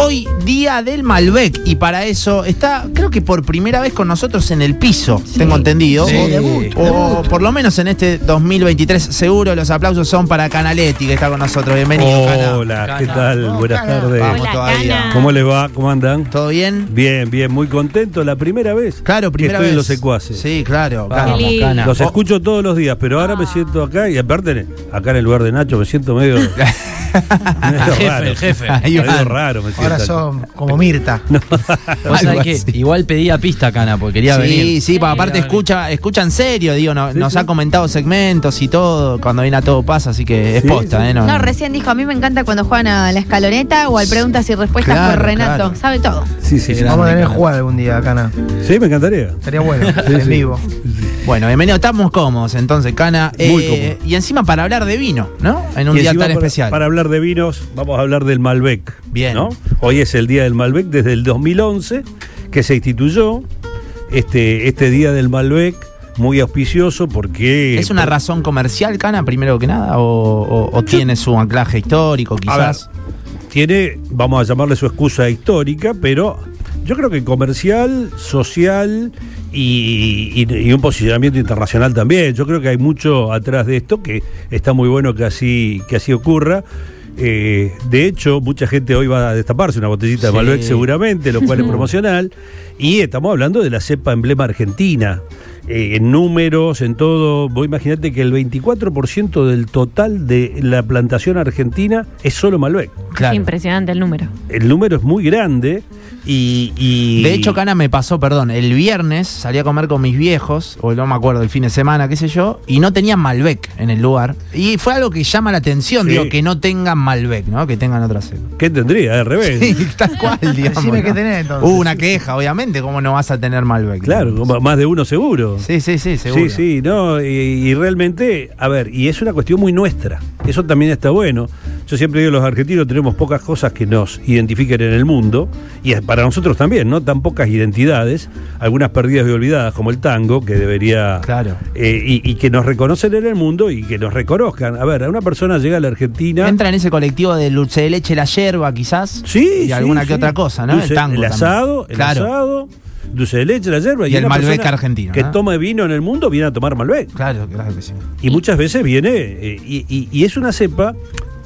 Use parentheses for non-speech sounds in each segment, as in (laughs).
hoy día del Malbec y para eso está, creo que por primera vez con nosotros en el piso, tengo entendido. Sí. O, Debut, o por lo menos en este 2023 seguro los aplausos son para Canaletti que está con nosotros. Bienvenido, Cana. Hola, ¿qué tal? Oh, Buenas Cana. tardes. Vamos Hola, todavía. Cana. ¿Cómo les va? ¿Cómo andan? ¿Todo bien? Bien, bien, muy contento. La primera vez Claro, que primera estoy vez. en los secuaces. Sí, claro. lindo. Cana. Los escucho todos los días, pero ahora me siento acá y aparte, acá en el lugar de Nacho, me siento medio. (laughs) (laughs) jefe, raro. el jefe. (laughs) Ahí van. raro me. Ahora son como Mirta. (laughs) Vos sabés que igual pedía pista, Cana, porque quería Sí, venir. sí, porque aparte escucha, escucha en serio, digo, no- Sí, nos sí. ha comentado segmentos y todo, cuando viene a todo pasa, así que es Sí, posta, sí. ¿eh? No, recién dijo, a mí me encanta cuando juegan a la escaloneta o al preguntas y respuestas Claro, con Renato. claro. Sabe todo. Sí, sí, sí. Vamos a tener que jugar algún día, Cana. Sí, me encantaría. Estaría bueno, en sí. vivo. Bueno, bienvenido, estamos cómodos entonces, Cana. Muy Eh, cómodos. Y encima para hablar de vino, ¿no? En un Y día tan para, especial. Para hablar de vinos, vamos a hablar del Malbec. Bien. ¿no? Hoy es el día del Malbec desde el 2011 que se instituyó este, este día del Malbec, muy auspicioso porque. ¿Es una por- razón comercial, Cana, primero que nada? ¿O, o- o tiene su anclaje histórico, A quizás? ver, tiene, vamos a llamarle su excusa histórica, pero yo creo que comercial, social y, y- y un posicionamiento internacional también. Yo creo que hay mucho atrás de esto que está muy bueno que así, que así ocurra. Eh, de hecho, mucha gente hoy va a destaparse una botellita Sí. de Malbec seguramente, lo cual es (laughs) promocional. Y estamos hablando de la cepa emblema argentina. Eh, en números, en todo, vos imaginate que el 24% del total de la plantación argentina es solo Malbec. Claro. Es impresionante el número. El número es muy grande y... y- De hecho, Cana me pasó, perdón, el viernes salí a comer con mis viejos, o no me acuerdo, el fin de semana, qué sé yo, y no tenían Malbec en el lugar. Y fue algo que llama la atención, Sí. digo, que no tengan Malbec, ¿no? Que tengan otra cepa. ¿Qué tendría? Al revés. Sí, (laughs) tal cual, (laughs) digamos. Decime ¿no? qué tenés, entonces. Hubo una queja, obviamente, ¿cómo no vas a tener Malbec? Claro, más de uno seguro. Sí, sí, sí, seguro. Sí, sí, no, y, y realmente, a ver, y es una cuestión muy nuestra, eso también está bueno. Yo siempre digo, los argentinos tenemos pocas cosas que nos identifiquen en el mundo, y para nosotros también, ¿no? Tan pocas identidades, algunas perdidas y olvidadas, como el tango, que debería... Claro. eh, y, y que nos reconocen en el mundo y que nos reconozcan. A ver, a una persona llega a la Argentina... Entra en ese colectivo de dulce de leche, la yerba, quizás. Sí, Y alguna sí. que otra cosa, ¿no? Dulce- el tango. el también. asado, el Claro. asado, dulce de leche, la yerba. Y el una Malbec argentino, Que ¿no? toma vino en el mundo viene a tomar Malbec. Claro, claro que sí. Y muchas veces viene, eh, y, y- y es una cepa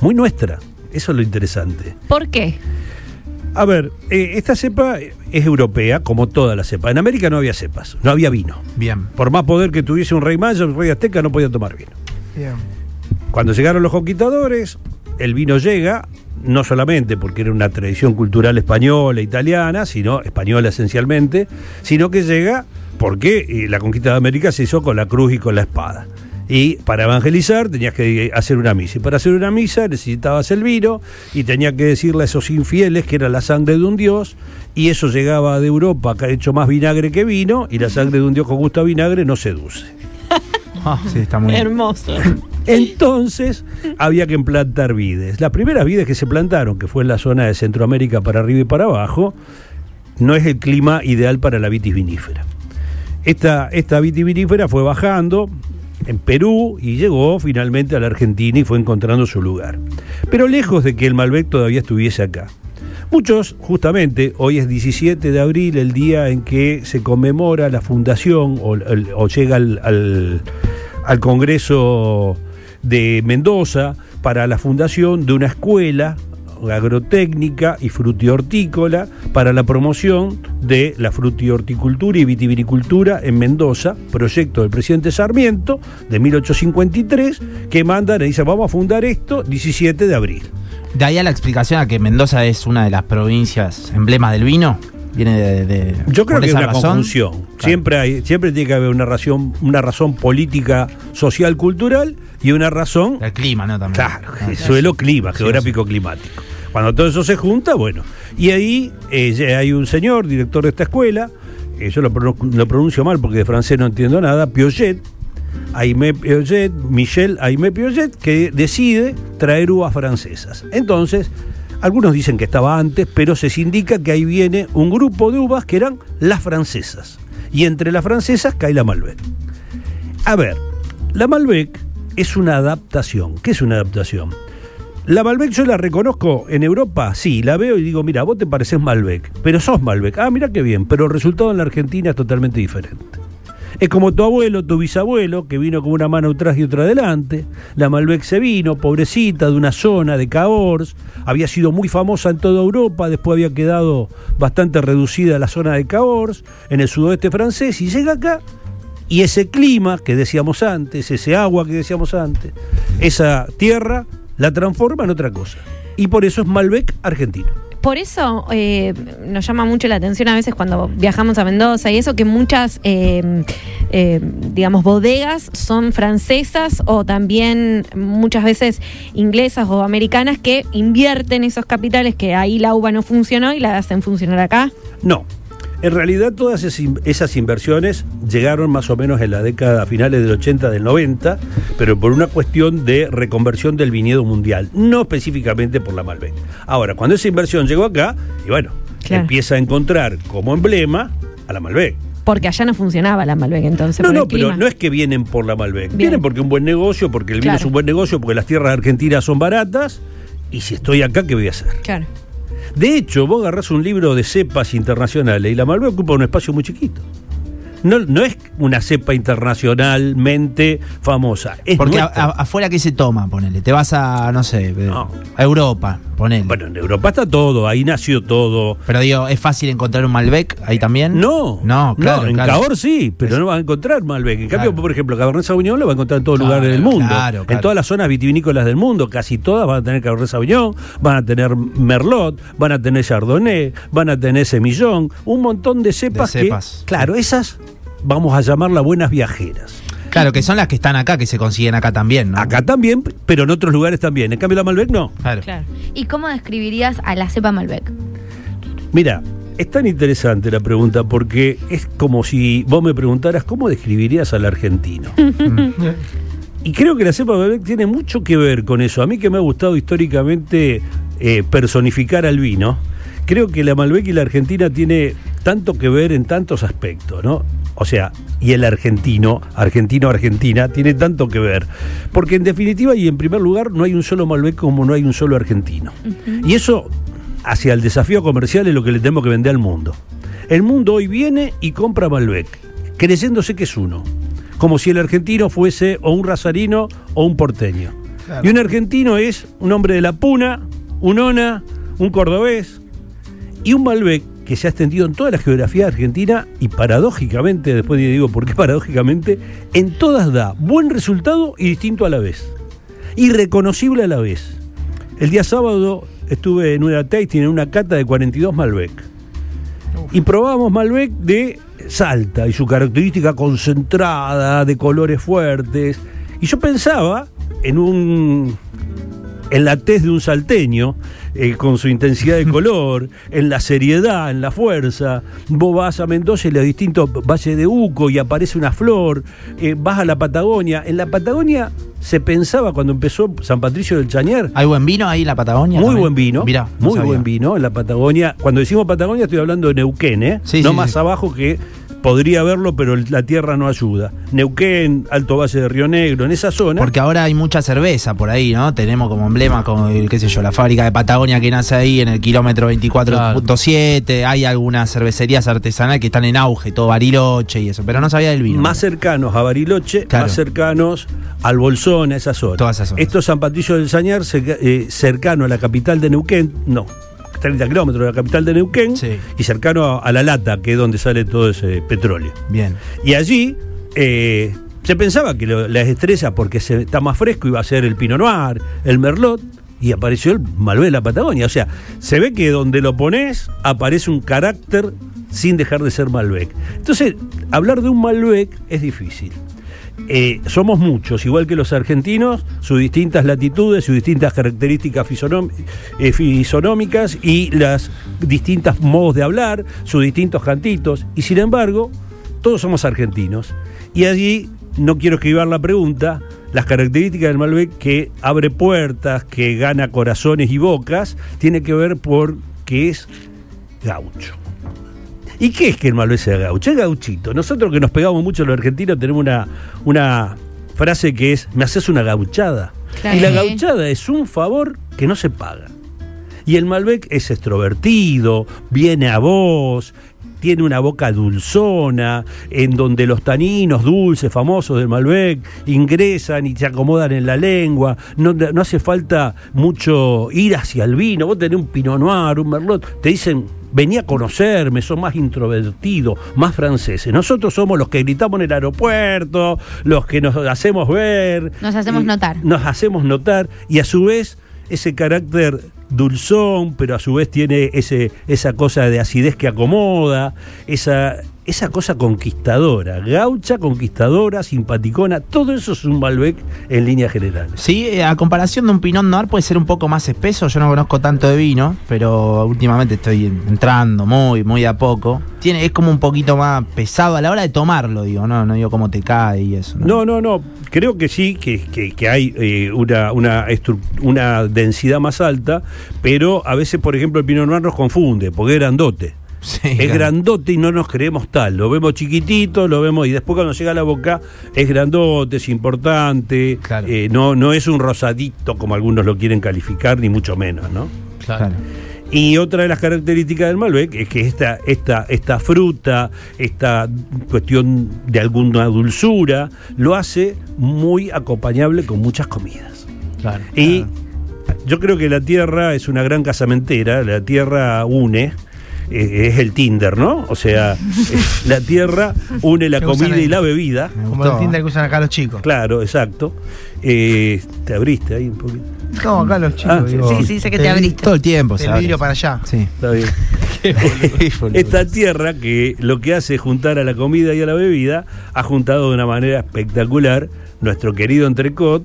muy nuestra. Eso es lo interesante. ¿Por qué? A ver, eh, esta cepa es europea, como toda la cepa. En América no había cepas, no había vino. Bien. Por más poder que tuviese un rey maya, un rey azteca, no podía tomar vino. Bien. Cuando llegaron los conquistadores, el vino llega, no solamente porque era una tradición cultural española, italiana, sino española esencialmente, sino que llega porque eh, la conquista de América se hizo con la cruz y con la espada. Y para evangelizar tenías que eh, hacer una misa. Y para hacer una misa necesitabas el vino y tenías que decirle a esos infieles que era la sangre de un dios. Y eso llegaba de Europa, que ha hecho más vinagre que vino, y la sangre de un dios con gusto vinagre no seduce. (laughs) Ah, sí, está muy. Hermoso. Entonces había que plantar vides. Las primeras vides que se plantaron, que fue en la zona de Centroamérica para arriba y para abajo, no es el clima ideal para la vitis vinífera. Esta, esta vitis vinífera fue bajando en Perú y llegó finalmente a la Argentina y fue encontrando su lugar. Pero lejos de que el Malbec todavía estuviese acá. Muchos, justamente, hoy es 17 de abril, el día en que se conmemora la fundación o, llega al, al- al Congreso de Mendoza para la fundación de una escuela agrotécnica y frutihortícola para la promoción de la frutihorticultura y vitivinicultura en Mendoza, proyecto del presidente Sarmiento de 1853, que mandan y dice vamos a fundar esto 17 de abril. De ahí a la explicación a que Mendoza es una de las provincias emblemas del vino. Viene de. de- Yo creo que es una razón. confusión. Claro. Siempre, hay, siempre tiene que haber una razón, una razón política, social, cultural y una razón El clima, ¿no? También. Claro, Ah, suelo, clima, Sí, geográfico, climático. Cuando todo eso se junta, bueno. Y ahí eh, hay un señor, director de esta escuela, eh, yo lo pronuncio mal porque de francés no entiendo nada, Piaget, Aimé Piaget, Michel Aimé Piaget, que decide traer uvas francesas. Entonces, algunos dicen que estaba antes, pero se indica que ahí viene un grupo de uvas que eran las francesas. Y entre las francesas cae la Malbec. A ver, la Malbec es una adaptación. ¿Qué es una adaptación? La Malbec yo la reconozco en Europa, sí, la veo y digo, mira, vos te pareces Malbec, pero sos Malbec. Ah, mira qué bien, pero el resultado en la Argentina es totalmente diferente. Es como tu abuelo, tu bisabuelo, que vino con una mano atrás y otra adelante. La Malbec se vino, pobrecita, de una zona de Cahors. Había sido muy famosa en toda Europa, después había quedado bastante reducida la zona de Cahors, en el sudoeste francés, y llega acá. Y ese clima que decíamos antes, ese agua que decíamos antes, esa tierra la transforma en otra cosa. Y por eso es Malbec argentino. Por eso eh, nos llama mucho la atención a veces cuando viajamos a Mendoza y eso, que muchas, eh, eh, digamos, bodegas son francesas o también muchas veces inglesas o americanas que invierten esos capitales que ahí la uva no funcionó y la hacen funcionar acá. No. En realidad todas es- esas inversiones llegaron más o menos en la década finales del 80, del 90, pero por una cuestión de reconversión del viñedo mundial, no específicamente por la Malbec. Ahora, cuando esa inversión llegó acá, y bueno, Claro. empieza a encontrar como emblema a la Malbec. Porque allá no funcionaba la Malbec entonces. No, no, pero no es que vienen por la Malbec. Bien. Vienen porque es un buen negocio, porque el vino Claro. es un buen negocio, porque las tierras argentinas son baratas. Y si estoy acá, ¿qué voy a hacer? Claro. De hecho, vos agarrás un libro de cepas internacionales y la Malbec ocupa un espacio muy chiquito. No, no es una cepa internacionalmente famosa. Es Porque a- nuestra. a- afuera, ¿qué se toma? Ponele. Te vas a, no sé, eh, No. a Europa, ponele. Bueno, en Europa está todo, ahí nació todo. Pero digo, ¿es fácil encontrar un Malbec ahí también? No, No, claro. en claro. Sí, pero no vas a encontrar Malbec. En cambio, por ejemplo, Cabernet Sauvignon lo va a encontrar en todos los Claro, lugares del mundo. claro, En claro. todas las zonas vitivinícolas del mundo, casi todas van a tener Cabernet Sauvignon, van a tener Merlot, van a tener Chardonnay, van a tener Semillón, un montón de cepas, De cepas, que, claro, esas vamos a llamarlas buenas viajeras. Claro, que son las que están acá, que se consiguen acá también, ¿no? Acá también, pero en otros lugares también. En cambio, la Malbec no. Claro. Claro. ¿Y cómo describirías a la cepa Malbec? Mira, es tan interesante la pregunta porque es como si vos me preguntaras cómo describirías al argentino. (laughs) y creo que la cepa Malbec tiene mucho que ver con eso. A mí que me ha gustado históricamente eh, personificar al vino, creo que la Malbec y la Argentina tiene tanto que ver en tantos aspectos, ¿no? O sea, y el argentino, argentino-argentina, tiene tanto que ver. Porque en definitiva y en primer lugar no hay un solo Malbec como no hay un solo argentino. Y eso, hacia el desafío comercial, es lo que le tenemos que vender al mundo. El mundo hoy viene y compra Malbec, creyéndose que es uno. Como si el argentino fuese o un razarino o un porteño. Y un argentino es un hombre de la puna, un ona, un cordobés, y un Malbec que se ha extendido en toda la geografía argentina y paradójicamente, después digo por qué paradójicamente, en todas da buen resultado y distinto a la vez. Irreconocible a la vez. El día sábado estuve en una tasting, en una cata de 42 Malbec. Y probamos Malbec de Salta y su característica concentrada, de colores fuertes. Y yo pensaba en un en la tez de un salteño, eh, con su intensidad de (laughs) color, en la seriedad, en la fuerza. Vos vas a Mendoza y los distintos valles de Uco y aparece una flor. eh, vas a la Patagonia. En la Patagonia se pensaba cuando empezó San Patricio del Chañar. ¿Hay buen vino ahí en la Patagonia? Muy también? buen vino, Mirá, no muy sabía. buen vino en la Patagonia. Cuando decimos Patagonia estoy hablando de Neuquén, ¿eh? Sí, no sí, más sí. abajo que podría verlo, pero la tierra no ayuda. Neuquén, Alto Valle de Río Negro, en esa zona. Porque ahora hay mucha cerveza por ahí, ¿no? Tenemos como emblema, como, qué sé yo, la fábrica de Patagonia que nace ahí en el kilómetro 24.7. Hay algunas cervecerías artesanales que están en auge, todo Bariloche y eso, pero no sabía del vino. más cercanos a Bariloche, Claro. más cercanos al Bolsón, a esa zona. Toda esa zona. Esto es San Patricio del Sañar, eh, cercano a la capital de Neuquén, no, 30 kilómetros de la capital de Neuquén, Sí. y cercano a, La Lata, que es donde sale todo ese petróleo. Bien. Y allí eh, se pensaba que lo- las estrellas, porque se, está más fresco, iba a ser el Pinot Noir, el Merlot, y apareció el Malbec de la Patagonia. O sea, se ve que donde lo pones aparece un carácter sin dejar de ser Malbec. Entonces, hablar de un Malbec es difícil. Eh, somos muchos, igual que los argentinos, sus distintas latitudes, sus distintas características eh, fisonómicas y las distintos modos de hablar, sus distintos cantitos. Y sin embargo, todos somos argentinos. Y allí no quiero esquivar la pregunta. Las características del Malbec que abre puertas, que gana corazones y bocas, tiene que ver por que es gaucho. ¿Y qué es que el Malbec sea gaucho? Es gauchito. Nosotros que nos pegamos mucho los argentinos tenemos una, una frase que es, me haces una gauchada. Claro. Y la gauchada es un favor que no se paga. Y el Malbec es extrovertido, viene a vos, tiene una boca dulzona, en donde los taninos dulces famosos del Malbec ingresan y se acomodan en la lengua. No, no hace falta mucho ir hacia el vino. Vos tenés un Pinot Noir, un Merlot, te dicen, vení a conocerme, son más introvertidos, más franceses. Nosotros somos los que gritamos en el aeropuerto, los que nos hacemos ver. Nos hacemos notar. Nos hacemos notar y a su vez ese carácter dulzón, pero a su vez tiene ese, esa cosa de acidez que acomoda, esa, esa cosa conquistadora, gaucha, conquistadora, simpaticona, todo eso es un Malbec en líneas generales. Sí, eh, a comparación de un Pinot Noir puede ser un poco más espeso. Yo no conozco tanto de vino, pero últimamente estoy entrando muy, muy a poco. Tiene, es como un poquito más pesado a la hora de tomarlo, digo, no, no digo cómo te cae y eso. No, no, no. Creo que sí, que, que- que hay eh, una, una, una densidad más alta, pero a veces, por ejemplo, el Pinot Noir nos confunde, porque es grandote. Sí, es claro. grandote y no nos creemos tal. Lo vemos chiquitito, lo vemos y después cuando llega a la boca es grandote, es importante. Claro. eh, no, no es un rosadito como algunos lo quieren calificar, ni mucho menos, ¿no? Claro. Y otra de las características del Malbec es que esta, esta, esta fruta, esta cuestión de alguna dulzura, lo hace muy acompañable con muchas comidas. Claro. Y yo creo que la tierra es una gran casamentera, la tierra une, eh, es el Tinder, ¿no? O sea, (laughs) eh, la tierra une la comida ahí. y la bebida. Como el Tinder que usan acá los chicos. Claro, exacto. Eh, te abriste ahí un poquito. No, acá los chicos. Ah, digo, sí, sí, sé que te abriste. Todo el tiempo, ¿sabes? vidrio para allá. Sí. Está bien. (laughs) Esta tierra que lo que hace es juntar a la comida y a la bebida, ha juntado de una manera espectacular nuestro querido entrecot.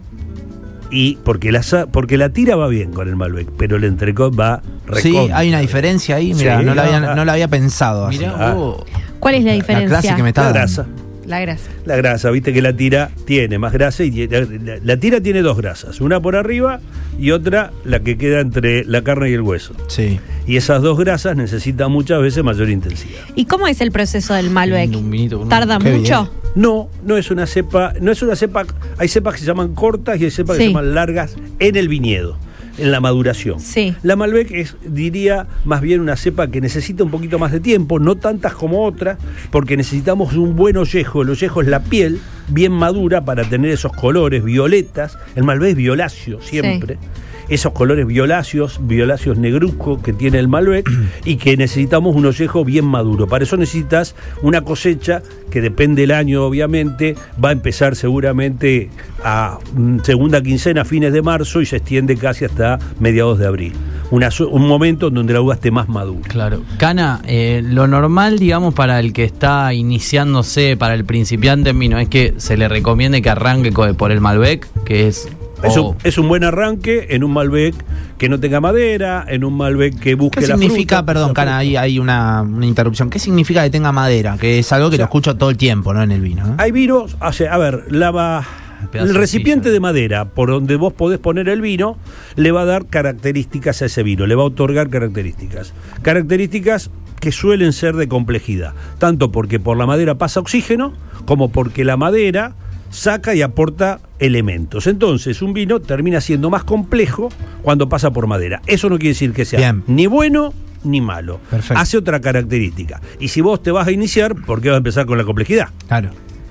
Y porque la, porque la tira va bien con el Malbec, pero el entrecot va Sí, hay una diferencia ahí, mira, Sí, no, la había, ah, no la había pensado. así. Mirá Ah. vos. ¿Cuál es la La diferencia? clase que me está La dando. grasa. La grasa. La grasa, viste que la tira tiene más grasa y la, la tira tiene dos grasas, una por arriba y otra la que queda entre la carne y el hueso. Sí. Y esas dos grasas necesitan muchas veces mayor intensidad. ¿Y cómo es el proceso del Malbec? Un ¿Tarda Qué mucho? No, no es una cepa, no es una cepa, hay cepas que se llaman cortas y hay cepas que se llaman largas en el viñedo, en la maduración. Sí. La Malbec es, diría, más bien una cepa que necesita un poquito más de tiempo, no tantas como otras, porque necesitamos un buen ollejo. El ollejo es la piel bien madura para tener esos colores violetas. El Malbec es violáceo siempre. Esos colores violáceos, violáceos negruzcos que tiene el Malbec y que necesitamos un ollejo bien maduro. Para eso necesitas una cosecha que depende del año, obviamente, va a empezar seguramente a mm, segunda quincena, fines de marzo y se extiende casi hasta mediados de abril. Un momento en donde la uva esté más madura. Claro. Cana, eh, lo normal, digamos, para el que está iniciándose, para el principiante en vino, es que se le recomiende que arranque por el Malbec, que es. Es, o- un, es un buen arranque en un Malbec que no tenga madera, en un Malbec que busque ¿Qué la significa, fruta, perdón, Cana, ahí hay una, una interrupción? ¿Qué significa que tenga madera? Que es algo que O sea, lo escucho todo el tiempo, ¿no? En el vino. ¿no? Hay vinos, o sea, a ver, la va- Pedazo el recipiente de madera por donde vos podés poner el vino le va a dar características a ese vino, le va a otorgar características. Características que suelen ser de complejidad, tanto porque por la madera pasa oxígeno, como porque la madera saca y aporta elementos. Entonces, un vino termina siendo más complejo cuando pasa por madera. Eso no quiere decir que sea Bien. ni bueno ni malo. Perfecto. Hace otra característica. Y si vos te vas a iniciar, ¿por qué vas a empezar con la complejidad? Claro.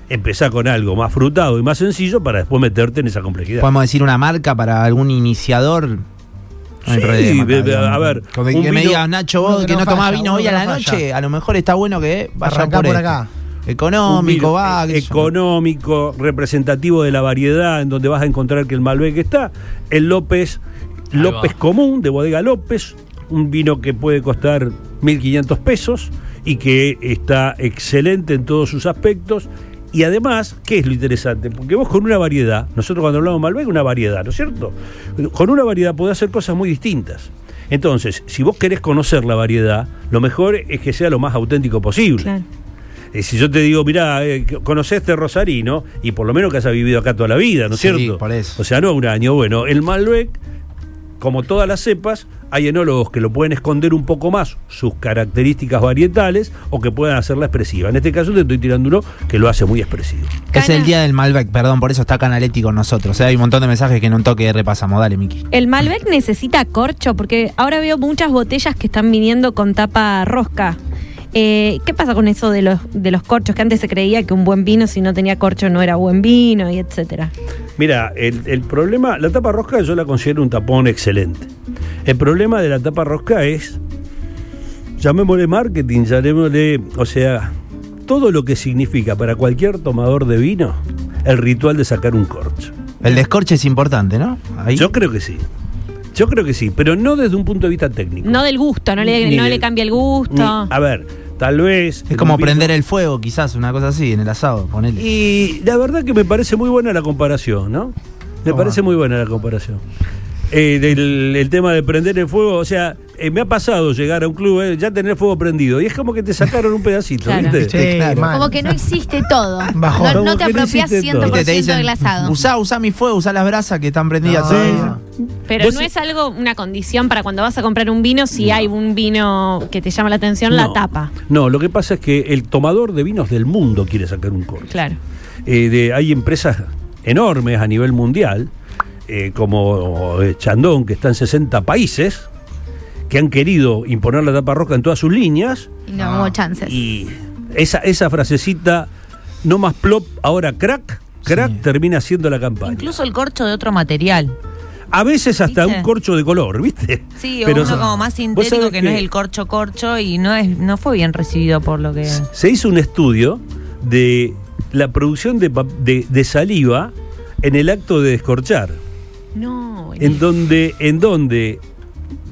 empezar con algo más frutado y más sencillo para después meterte en esa complejidad. ¿Podemos decir una marca para algún iniciador? No Sí, problema, a ver, que me digas, Nacho, vos que que no no tomás falla, vino hoy que a la no noche, a lo mejor está bueno que vaya por este. acá. Económico, va. económico, representativo de la variedad, en donde vas a encontrar que el Malbec está, el López, Ahí López va. común, de bodega López, un vino que puede costar 1.500 pesos y que está excelente en todos sus aspectos. Y además, ¿qué es lo interesante? Porque vos con una variedad, nosotros cuando hablamos de Malbec, una variedad, ¿no es cierto? Con una variedad podés hacer cosas muy distintas. Entonces, si vos querés conocer la variedad, lo mejor es que sea lo más auténtico posible. Claro. Eh, si yo te digo, mirá, eh, conocés este Rosarino, y por lo menos que has vivido acá toda la vida, ¿no es Sí, cierto? por eso. O sea, no un año. Bueno, el Malbec como todas las cepas, hay enólogos que lo pueden esconder un poco más, sus características varietales, o que puedan hacerla expresiva. En este caso te estoy tirando uno que lo hace muy expresivo. Es el día del Malbec, perdón, por eso está Canaletti con nosotros. ¿eh? Hay un montón de mensajes que en un toque repasamos. Dale, Miki. El Malbec necesita corcho porque ahora veo muchas botellas que están viniendo con tapa rosca. Eh, ¿Qué pasa con eso de los, de los corchos? Que antes se creía que un buen vino, si no tenía corcho, no era buen vino y etcétera. Mira, el, el problema, la tapa rosca yo la considero un tapón excelente. El problema de la tapa rosca es, llamémosle marketing, llamémosle, o sea, todo lo que significa para cualquier tomador de vino el ritual de sacar un corcho. El descorche es importante, ¿no? Ahí. Yo creo que sí. Yo creo que sí, pero no desde un punto de vista técnico. No del gusto, no le, no de- le cambia el Ni- gusto. a ver, tal vez. es como prender el fuego, quizás, una cosa así, en el asado, ponele. Y la verdad que me parece muy buena la comparación, ¿no? Me parece muy buena la comparación. Eh, del el tema de prender el fuego, o sea, eh, me ha pasado llegar a un club, eh, ya tener fuego prendido, y es como que te sacaron un pedacito, Claro. ¿viste? Sí, claro. Como que no existe todo. (laughs) No, no te apropias existe todo. 100% Viste, te dicen, del asado. usá, usá mi fuego, usá las brasas que están prendidas No. todavía. Pero no sí- es algo, una condición para cuando vas a comprar un vino, si hay un vino que te llama la atención, la tapa. No, lo que pasa es que el tomador de vinos del mundo quiere sacar un corcho. Claro. Eh, de- hay empresas enormes a nivel mundial, eh, como Chandon, que está en 60 países, que han querido imponer la tapa roja en todas sus líneas, Y no hubo chances. y esa, esa frasecita, no más plop, ahora crack, crack Sí. termina siendo la campaña. Incluso el corcho de otro material. a veces hasta ¿Viste? un corcho de color, ¿viste? Sí, o Pero uno como más sintético que, no es el corcho corcho y no es no fue bien recibido por lo que Se hizo un estudio de la producción de, pa- de- de saliva en el acto de descorchar. No. en donde, en donde,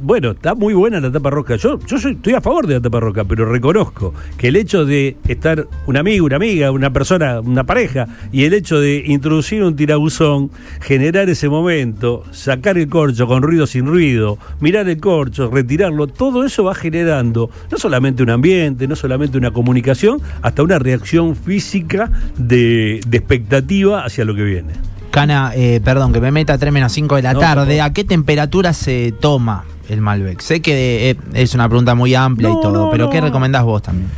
bueno, está muy buena la tapa roca. Yo, yo soy- estoy a favor de la tapa roca, pero reconozco que el hecho de estar un amigo, una amiga, una persona, una pareja, y el hecho de introducir un tirabuzón, generar ese momento, sacar el corcho con ruido sin ruido, mirar el corcho, retirarlo, todo eso va generando no solamente un ambiente, no solamente una comunicación, hasta una reacción física de, de expectativa hacia lo que viene. Cana, eh, perdón, que me meta a 3 menos 5 de la No, tarde. ¿A qué temperatura se toma el Malbec? Sé que eh, es una pregunta muy amplia No, y todo, no, pero no. ¿qué recomendás vos también?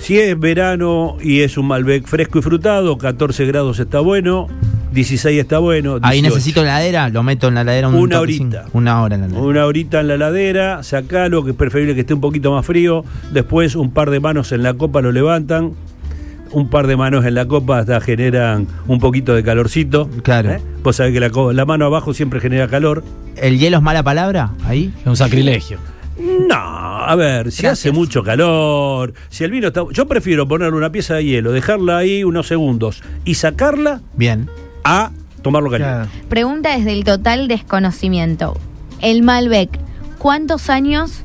Si es verano y es un Malbec fresco y frutado, 14 grados está bueno, 16 está bueno. Ahí 18. necesito heladera, lo meto en la heladera un Una horita. Una hora en la heladera. Una horita en la ladera, sacalo, que es preferible que esté un poquito más frío. Después un par de manos en la copa lo levantan. Un par de manos en la copa hasta generan un poquito de calorcito. Claro. ¿eh? Vos sabés que la, la mano abajo siempre genera calor. ¿El hielo es mala palabra? Ahí. Es un sacrilegio. No, a ver, si hace mucho calor, si el vino está... Yo prefiero ponerle una pieza de hielo, dejarla ahí unos segundos y sacarla Bien. a tomarlo caliente. Claro. Pregunta desde el total desconocimiento. El Malbec, ¿cuántos años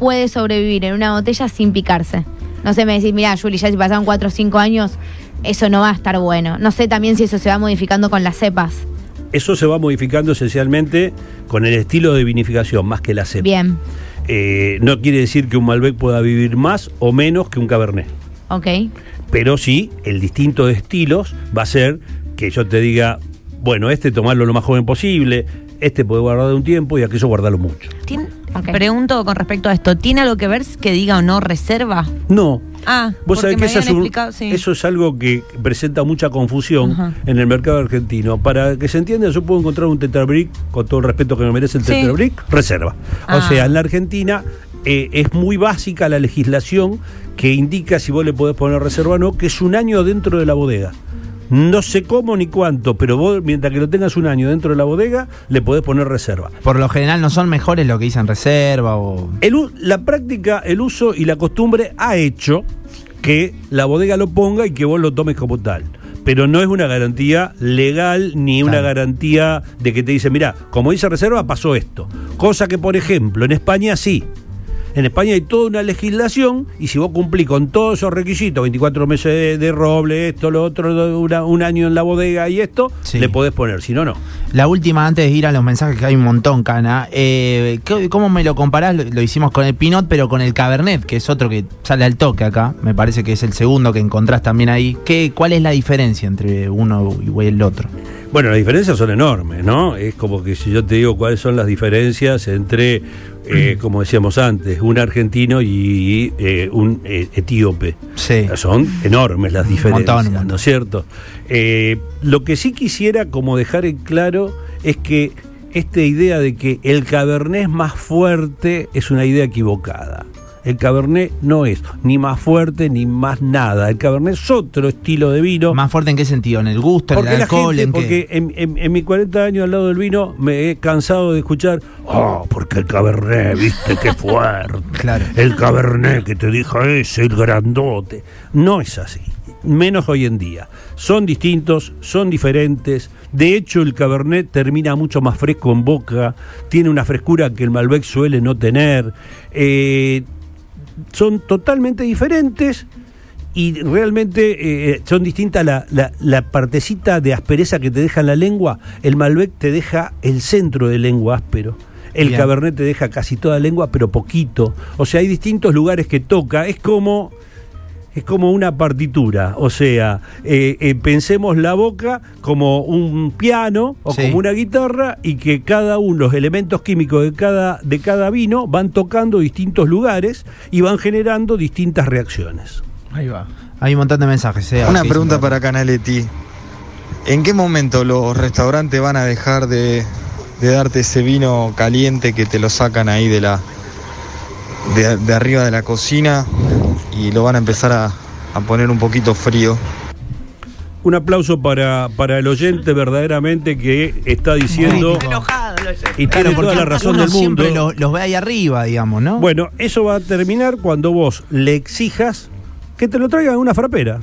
puede sobrevivir en una botella sin picarse? No sé, me decís, mira, Juli, ya si pasaron 4 o 5 años, eso no va a estar bueno. No sé también si eso se va modificando con las cepas. Eso se va modificando esencialmente con el estilo de vinificación, más que la cepa. Bien, Eh, no quiere decir que un Malbec pueda vivir más o menos que un Cabernet. ok. Pero sí, el distinto de estilos va a ser que yo te diga, bueno, este tomarlo lo más joven posible, este puede guardar un tiempo y aquello guardarlo mucho. Tien- Pregunto con respecto a esto, ¿tiene algo que ver que diga o no reserva? No. Ah, Vos sabés que me esa es habían un- explicado, sí. eso es algo que presenta mucha confusión en el mercado argentino. Para que se entienda, yo puedo encontrar un Tetrabric, con todo el respeto que me merece el Sí. Tetrabric, reserva. Ah. O sea, en la Argentina eh, es muy básica la legislación que indica si vos le podés poner reserva o no, que es un año dentro de la bodega. No sé cómo ni cuánto, pero vos, mientras que lo tengas un año dentro de la bodega, le podés poner reserva. Por lo general no son mejores lo que dicen reserva o. El la práctica, el uso y la costumbre ha hecho que la bodega lo ponga y que vos lo tomes como tal. Pero no es una garantía legal ni una garantía de que te dice, mira, como dice reserva, pasó esto. Cosa que, por ejemplo, en España sí. En España hay toda una legislación y si vos cumplís con todos esos requisitos, 24 meses de, de roble, esto, lo otro, una- un año en la bodega y esto, Sí. le podés poner, si no, no. La última, antes de ir a los mensajes, que hay un montón, Cana. eh, ¿qué- ¿Cómo me lo comparás? Lo, lo hicimos con el Pinot, pero con el Cabernet, que es otro que sale al toque acá. Me parece que es el segundo que encontrás también ahí. ¿Qué, ¿Cuál es la diferencia entre uno y el otro? Bueno, las diferencias son enormes, ¿no? Es como que si yo te digo cuáles son las diferencias entre, eh, como decíamos antes, un argentino y eh, un eh, etíope. Sí. Son enormes las diferencias, montón, montón. ¿no es cierto? Eh, lo que sí quisiera como dejar en claro es que esta idea de que el cabernet más fuerte es una idea equivocada. El cabernet no es ni más fuerte ni más nada. El cabernet es otro estilo de vino. ¿Más fuerte en qué sentido? ¿En el gusto, en Porque el la alcohol? gente, en porque en, en- en mis 40 años al lado del vino me he cansado de escuchar, oh, porque el cabernet, viste qué (laughs) fuerte. Claro. El cabernet que te dijo es el grandote. No es así. Menos hoy en día. Son distintos, son diferentes. De hecho, el cabernet termina mucho más fresco en boca. Tiene una frescura que el Malbec suele no tener. Eh, son totalmente diferentes y realmente eh, son distintas la, la- la partecita de aspereza que te deja en la lengua. El Malbec te deja el centro de lengua áspero. El Bien. Cabernet te deja casi toda la lengua, pero poquito. O sea, hay distintos lugares que toca. Es como es como una partitura, o sea, eh, eh, pensemos la boca como un piano o Sí. como una guitarra y que cada uno, los elementos químicos de cada, de cada vino van tocando distintos lugares y van generando distintas reacciones. Ahí va. Hay un montón de mensajes. eh, Una pregunta para Canaletti. ¿En qué momento los restaurantes van a dejar de, de darte ese vino caliente que te lo sacan ahí de la de, de arriba de la cocina y lo van a empezar a, a poner un poquito frío? Un aplauso para, para el oyente verdaderamente que está diciendo y tiene Claro, toda porque la razón del mundo. siempre lo- los ve ahí arriba, digamos, ¿no? Bueno, eso va a terminar cuando vos le exijas que te lo traigan en una frapera.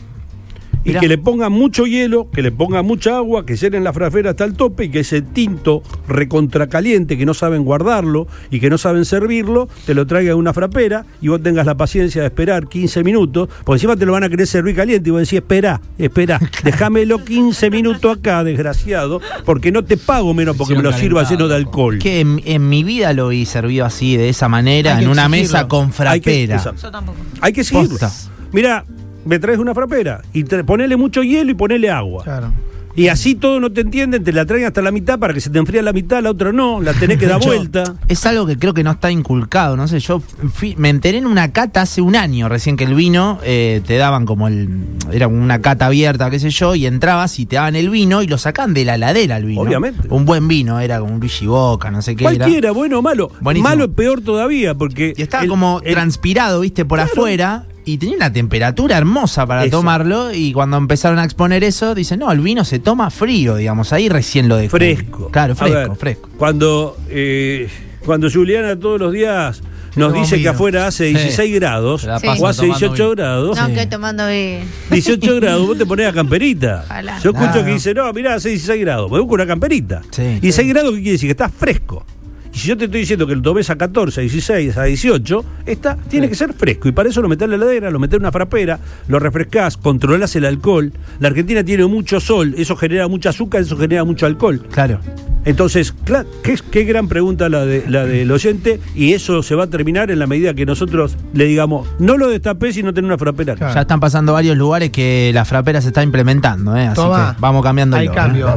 Y que le pongan mucho hielo, que le pongan mucha agua, que llenen la frapera hasta el tope y que ese tinto recontracaliente que no saben guardarlo y que no saben servirlo, te lo traigan en una frapera y vos tengas la paciencia de esperar 15 minutos, porque encima te lo van a querer servir caliente y vos decís, espera, espera, (laughs) déjamelo 15 minutos acá, desgraciado, porque no te pago menos porque me lo sirva lleno de alcohol. Que en, en mi vida lo vi servido así, de esa manera, en una exigirlo. mesa con Hay que- frapera. exacto. Hay que seguirlo. Posta. Mira, me traes una frapera y ponele mucho hielo y ponele agua. Claro. Y así todos no te entienden, te la traen hasta la mitad para que se te enfríe la mitad, la otra no, la tenés que (laughs) dar vuelta. Es algo que creo que no está inculcado, no sé, yo fui- me enteré en una cata hace un año recién que el vino eh, te daban como el, era una cata abierta, qué sé yo, y entrabas y te daban el vino y lo sacaban de la ladera el vino. Obviamente. Un buen vino, era como un Luigi Boca, no sé qué era. Cualquiera, bueno o malo. Buenísimo. Malo es peor todavía, porque. Y estaba el- como el- transpirado, viste, por Claro. afuera. Y tenía una temperatura hermosa para Eso. tomarlo. Y cuando empezaron a exponer eso, dicen, no, el vino se toma frío, digamos. Ahí recién lo descubrí. fresco. Claro, A fresco, ver, fresco. Cuando, eh, cuando Juliana todos los días nos dice que afuera hace Sí. 16 grados Sí. o hace tomando 18 vino. grados. No, Sí. que tomando bien. 18 grados, vos te ponés a camperita. Ojalá. Yo escucho que dice, no, mirá, hace 16 grados, me busco una camperita. Sí. y 6 grados, ¿qué quiere decir? Que está fresco. Y si yo te estoy diciendo que lo tomes a 14, a 16, a 18, está, tiene que ser fresco. Y para eso lo metés en la heladera, lo metés en una frapera, lo refrescás, controlás el alcohol. La Argentina tiene mucho sol, eso genera mucho azúcar, eso genera mucho alcohol. Claro. Entonces, claro, qué, qué gran pregunta la, de, la del oyente, y eso se va a terminar en la medida que nosotros le digamos, no lo destapés si no tenés una frapera. Claro. Ya están pasando varios lugares que la frapera se está implementando, ¿eh? Así Toma. que vamos cambiando. Hay cambio.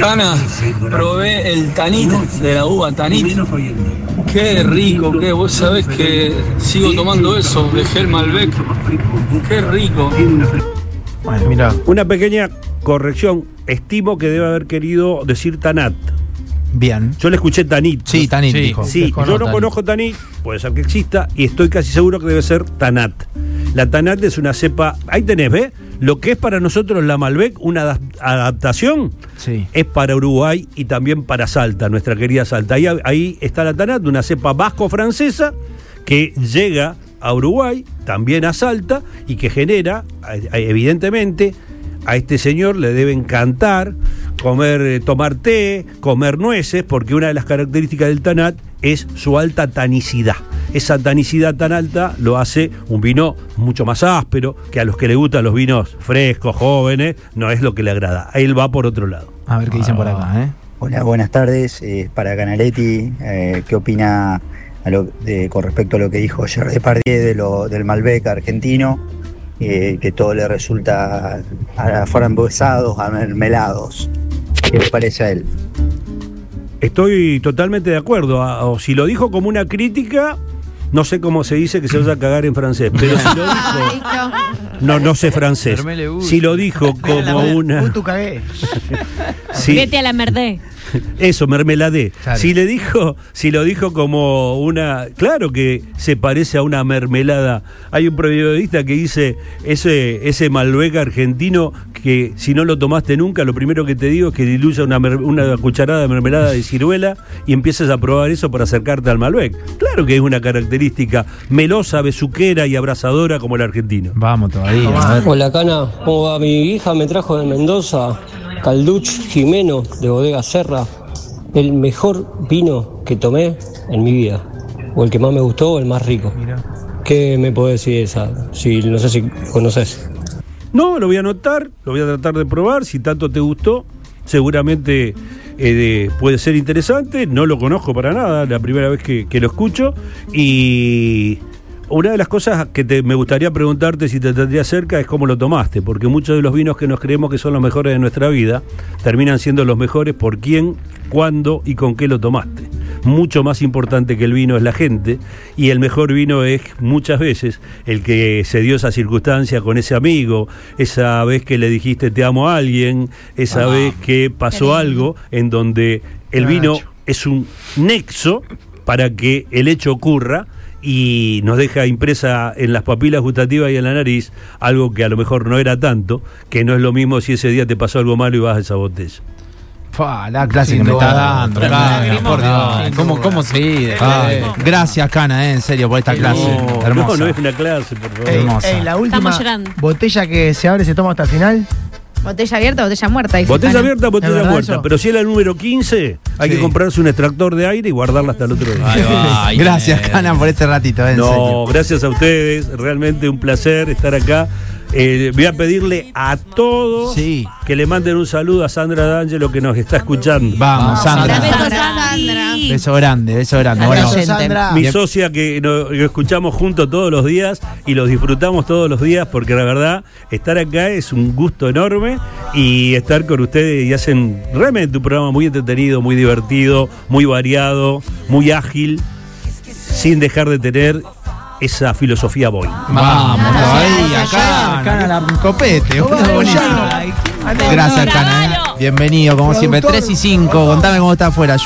Cana, probé el Tanit de la uva Tanit. Qué rico, que vos sabés que sigo tomando eso, dejé el Malbec. Qué rico. Bueno, Mira. Una pequeña corrección, estimo que debe haber querido decir Tanat. bien. Yo le escuché Tanit. Sí, Tanit Sí. dijo. Sí, yo no conozco Tanit, puede ser que exista, y estoy casi seguro que debe ser Tanat. La Tanat es una cepa, ahí tenés, ¿ves? Lo que es para nosotros la Malbec, una adap- adaptación, Sí. es para Uruguay y también para Salta, nuestra querida Salta. Ahí, ahí está la Tanat, una cepa vasco-francesa que llega a Uruguay, también a Salta, y que genera, eh, evidentemente, a este señor le debe encantar comer, eh, tomar té, comer nueces, porque una de las características del Tanat es su alta tanicidad. esa tanicidad tan alta lo hace un vino mucho más áspero, que a los que le gustan los vinos frescos, jóvenes, no es lo que le agrada. Él va por otro lado. A ver qué dicen por acá, ¿eh? Hola, buenas tardes. Eh, para Canaletti, eh, ¿qué opina a lo- de- con respecto a lo que dijo Gerard Depardieu de lo, del Malbec argentino? Eh, que todo le resulta a frambuesados, a mermelados. ¿Qué le parece a él? Estoy totalmente de acuerdo. o si lo dijo como una crítica, no sé cómo se dice que se vaya a cagar en francés, pero si lo dijo. (laughs) No, no sé francés. Si lo dijo (laughs) como una. Uy, tú cagué. (laughs) si- Vete a la merdé. Eso, mermeladé. Claro. Si le dijo, si lo dijo como una, claro que se parece a una mermelada. Hay un periodista que dice ese ese Malbec argentino que si no lo tomaste nunca, lo primero que te digo es que diluya una, una cucharada de mermelada de ciruela y empieces a probar eso para acercarte al Malbec. Claro que es una característica melosa, besuquera y abrazadora como el argentino. Vamos todavía. ver. Hola Cana, ¿cómo va? Mi hija me trajo de Mendoza Calduch Jimeno de Bodega Serra, el mejor vino que tomé en mi vida, o el que más me gustó o el más rico. ¿Qué me podés decir de esa? Si, no sé si conoces. No, lo voy a anotar, lo voy a tratar de probar. Si tanto te gustó, seguramente eh, puede ser interesante. No lo conozco para nada, la primera vez que, que lo escucho. Y una de las cosas que te- me gustaría preguntarte si te tendría cerca es cómo lo tomaste, porque muchos de los vinos que nos creemos que son los mejores de nuestra vida terminan siendo los mejores por quién, cuándo y con qué lo tomaste. Mucho más importante que el vino es la gente y el mejor vino es muchas veces el que se dio esa circunstancia con ese amigo, esa vez que le dijiste te amo a alguien, esa vez que pasó algo en donde el vino es un nexo para que el hecho ocurra y nos deja impresa en las papilas gustativas y en la nariz algo que a lo mejor no era tanto, que no es lo mismo si ese día te pasó algo malo y vas a esa botella. Fa, la clase que me está dando. Cana, por Dios. ¿Cómo- cómo? Ay, gracias, Cana, eh, en serio, por esta clase. No, Hermosa. no, no es una clase, por favor. Ey, Hermosa. ey, la última Estamos llorando. botella que se abre y se toma hasta el final. Botella abierta, botella muerta. dice Botella Cana. abierta, botella verdad muerta. eso? Pero si es la número 15, hay Sí. que comprarse un extractor de aire y guardarla hasta el otro día. (laughs) Gracias. Cana, por este ratito, eh, en No, serio. gracias a ustedes. Realmente un placer estar acá. Eh, voy a pedirle a todos Sí. que le manden un saludo a Sandra D'Angelo que nos está escuchando. Vamos, Sandra. Sandra. Sandy. Beso grande, beso grande. Bueno. Sandra. Mi socia que lo escuchamos juntos todos los días y los disfrutamos todos los días porque la verdad estar acá es un gusto enorme y estar con ustedes y hacen realmente un programa muy entretenido, muy divertido, muy variado, muy ágil, sin dejar de tener esa filosofía boy. vamos, todavía, Gracias, Cana. Cana. la copete. Gracias, Cana, eh. Bienvenido, como siempre. Productor. 3 y 5, contame cómo está afuera.